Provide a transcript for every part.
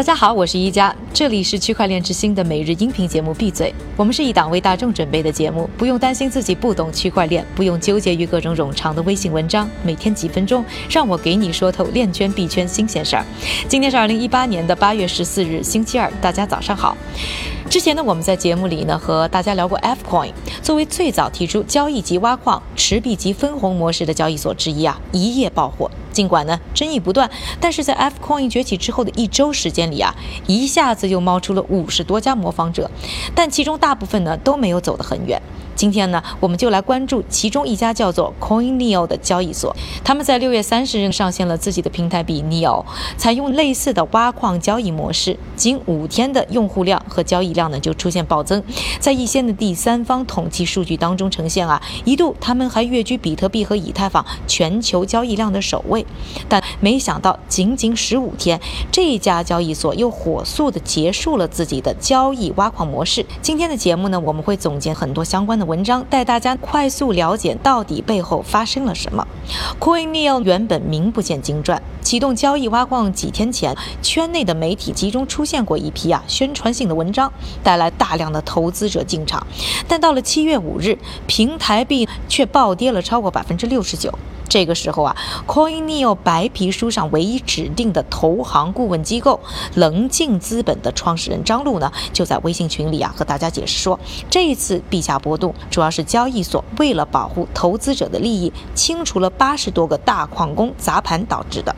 大家好，我是一加，这里是区块链之星的每日音频节目《闭嘴》。我们是一档为大众准备的节目，不用担心自己不懂区块链，不用纠结于各种冗长的微信文章。每天几分钟，让我给你说透链圈币圈新鲜事儿。今天是二零一八年的八月十四日，星期二，大家早上好。之前呢，我们在节目里呢和大家聊过 F Coin，作为最早提出交易级挖矿、持币级分红模式的交易所之一啊，一夜爆火。尽管呢争议不断，但是在 F Coin 崛起之后的一周时间里啊，一下子就冒出了五十多家模仿者，但其中大部分呢都没有走得很远。今天呢，我们就来关注其中一家叫做 CoinNeo 的交易所。他们在六月三十日上线了自己的平台币 Neo，采用类似的挖矿交易模式，仅五天的用户量和交易量呢就出现暴增。在一些的第三方统计数据当中呈现啊，一度他们还跃居比特币和以太坊全球交易量的首位。但没想到，仅仅十五天，这家交易所又火速的结束了自己的交易挖矿模式。今天的节目呢，我们会总结很多相关的。文章带大家快速了解到底背后发生了什么。CoinNeo 原本名不见经传，启动交易挖矿几天前，圈内的媒体集中出现过一批啊宣传性的文章，带来大量的投资者进场。但到了七月五日，平台币却暴跌了超过百分之六十九。这个时候啊，CoinNeo 白皮书上唯一指定的投行顾问机构棱镜资本的创始人张璐呢，就在微信群里啊和大家解释说，这一次币价波动主要是交易所为了保护投资者的利益，清除了八十多个大矿工砸盘导致的。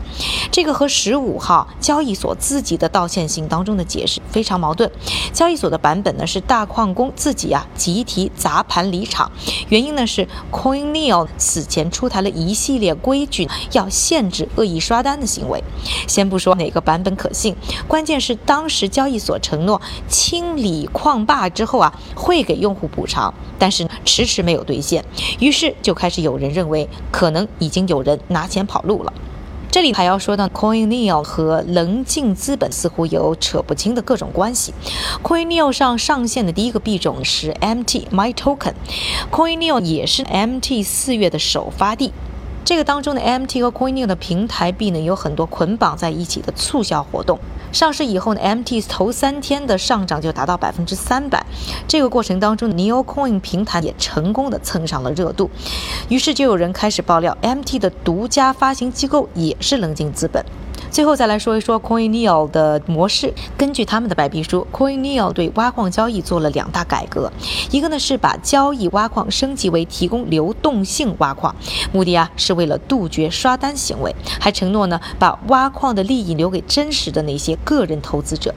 这个和十五号交易所自己的道歉信当中的解释非常矛盾。交易所的版本呢是大矿工自己啊集体砸盘离场，原因呢是 CoinNeo 此前出台了一。系列规矩要限制恶意刷单的行为。先不说哪个版本可信，关键是当时交易所承诺清理矿坝之后啊，会给用户补偿，但是迟迟没有兑现。于是就开始有人认为，可能已经有人拿钱跑路了。这里还要说到，CoinNeo 和棱镜资本似乎有扯不清的各种关系。CoinNeo 上上线的第一个币种是 MT My Token，CoinNeo 也是 MT 四月的首发地。这个当中的 MT 和 CoinNeo 的平台币呢，有很多捆绑在一起的促销活动。上市以后呢，MT 头三天的上涨就达到百分之三百。这个过程当中，NeoCoin 平台也成功的蹭上了热度。于是就有人开始爆料，MT 的独家发行机构也是棱镜资本。最后再来说一说 CoinNeo 的模式。根据他们的白皮书，CoinNeo 对挖矿交易做了两大改革，一个呢是把交易挖矿升级为提供流动性挖矿，目的啊是为了杜绝刷单行为，还承诺呢把挖矿的利益留给真实的那些个人投资者。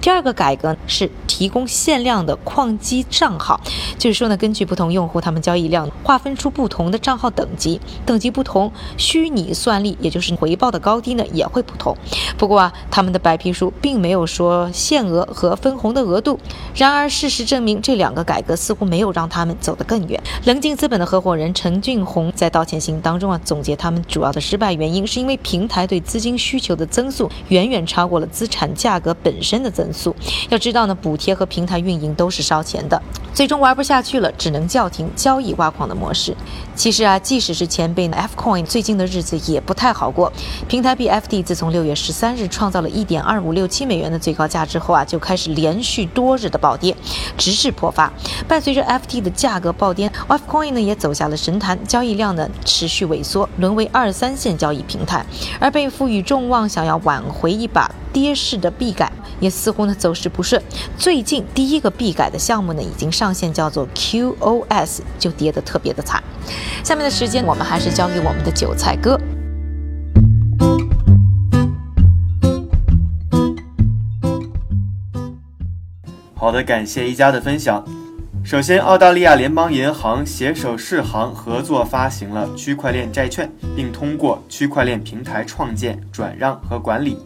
第二个改革是提供限量的矿机账号，就是说呢根据不同用户他们交易量划分出不同的账号等级，等级不同，虚拟算力也就是回报的高低呢也会不。同，不过啊，他们的白皮书并没有说限额和分红的额度。然而，事实证明，这两个改革似乎没有让他们走得更远。棱镜资本的合伙人陈俊宏在道歉信当中啊，总结他们主要的失败原因，是因为平台对资金需求的增速远远超过了资产价格本身的增速。要知道呢，补贴和平台运营都是烧钱的，最终玩不下去了，只能叫停交易挖矿的模式。其实啊，即使是前辈呢 Fcoin，最近的日子也不太好过。平台币 FT 自从从六月十三日创造了一点二五六七美元的最高价之后啊，就开始连续多日的暴跌，直至破发。伴随着 FT 的价格暴跌，Fcoin 呢也走下了神坛，交易量呢持续萎缩，沦为二三线交易平台。而被赋予众望，想要挽回一把跌势的币改，也似乎呢走势不顺。最近第一个币改的项目呢已经上线，叫做 QOS，就跌得特别的惨。下面的时间，我们还是交给我们的韭菜哥。好的，感谢一家的分享。首先，澳大利亚联邦银行携手世行合作发行了区块链债券，并通过区块链平台创建、转让和管理。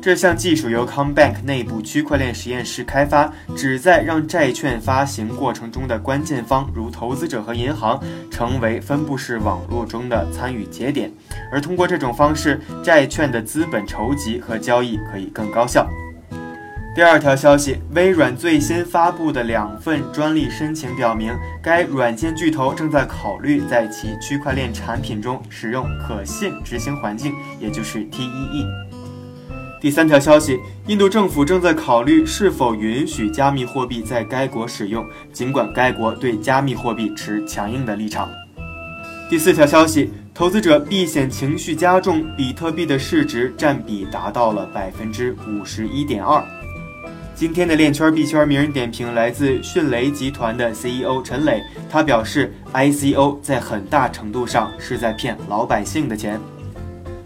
这项技术由 Combank 内部区块链实验室开发，旨在让债券发行过程中的关键方，如投资者和银行，成为分布式网络中的参与节点。而通过这种方式，债券的资本筹集和交易可以更高效。第二条消息，微软最新发布的两份专利申请表明，该软件巨头正在考虑在其区块链产品中使用可信执行环境，也就是 TEE。第三条消息，印度政府正在考虑是否允许加密货币在该国使用，尽管该国对加密货币持强硬的立场。第四条消息，投资者避险情绪加重，比特币的市值占比达到了百分之五十一点二。今天的链圈币圈名人点评来自迅雷集团的 CEO 陈磊，他表示，ICO 在很大程度上是在骗老百姓的钱。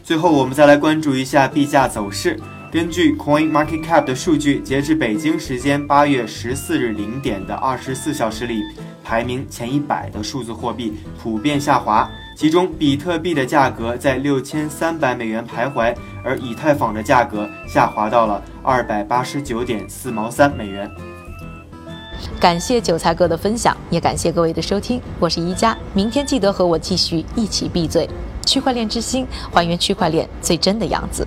最后，我们再来关注一下币价走势。根据 Coin Market Cap 的数据，截至北京时间八月十四日零点的二十四小时里，排名前一百的数字货币普遍下滑。其中，比特币的价格在六千三百美元徘徊，而以太坊的价格下滑到了二百八十九点四毛三美元。感谢韭菜哥的分享，也感谢各位的收听。我是宜家，明天记得和我继续一起闭嘴。区块链之心，还原区块链最真的样子。